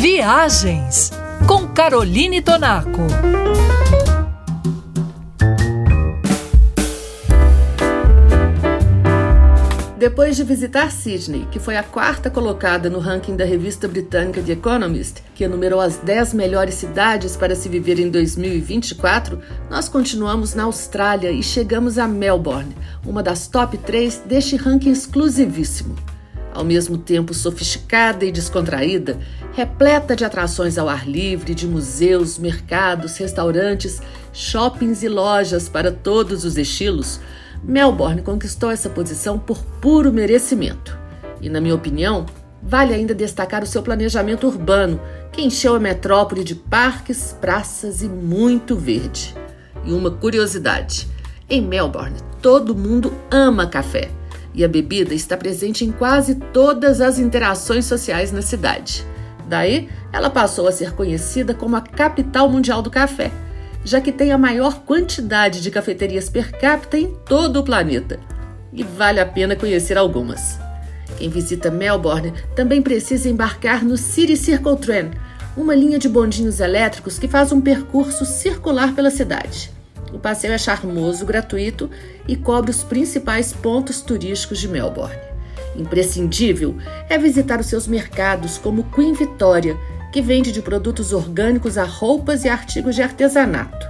Viagens com Caroline Tonaco. Depois de visitar Sydney, que foi a quarta colocada no ranking da revista britânica The Economist, que enumerou as 10 melhores cidades para se viver em 2024, nós continuamos na Austrália e chegamos a Melbourne, uma das top 3 deste ranking exclusivíssimo. Ao mesmo tempo sofisticada e descontraída, repleta de atrações ao ar livre, de museus, mercados, restaurantes, shoppings e lojas para todos os estilos, Melbourne conquistou essa posição por puro merecimento. E, na minha opinião, vale ainda destacar o seu planejamento urbano, que encheu a metrópole de parques, praças e muito verde. E uma curiosidade: em Melbourne, todo mundo ama café. E a bebida está presente em quase todas as interações sociais na cidade. Daí, ela passou a ser conhecida como a capital mundial do café já que tem a maior quantidade de cafeterias per capita em todo o planeta. E vale a pena conhecer algumas. Quem visita Melbourne também precisa embarcar no City Circle Train, uma linha de bondinhos elétricos que faz um percurso circular pela cidade. O passeio é charmoso, gratuito e cobre os principais pontos turísticos de Melbourne. Imprescindível é visitar os seus mercados como Queen Victoria, que vende de produtos orgânicos a roupas e artigos de artesanato.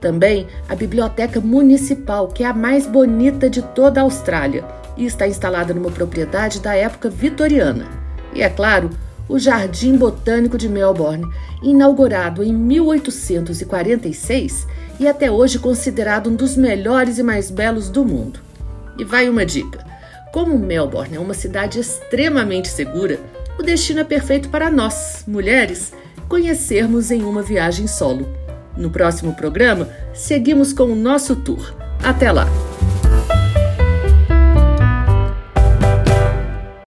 Também a Biblioteca Municipal, que é a mais bonita de toda a Austrália e está instalada numa propriedade da época vitoriana. E é claro, o Jardim Botânico de Melbourne, inaugurado em 1846 e até hoje considerado um dos melhores e mais belos do mundo. E vai uma dica: como Melbourne é uma cidade extremamente segura, o destino é perfeito para nós, mulheres, conhecermos em uma viagem solo. No próximo programa, seguimos com o nosso tour. Até lá!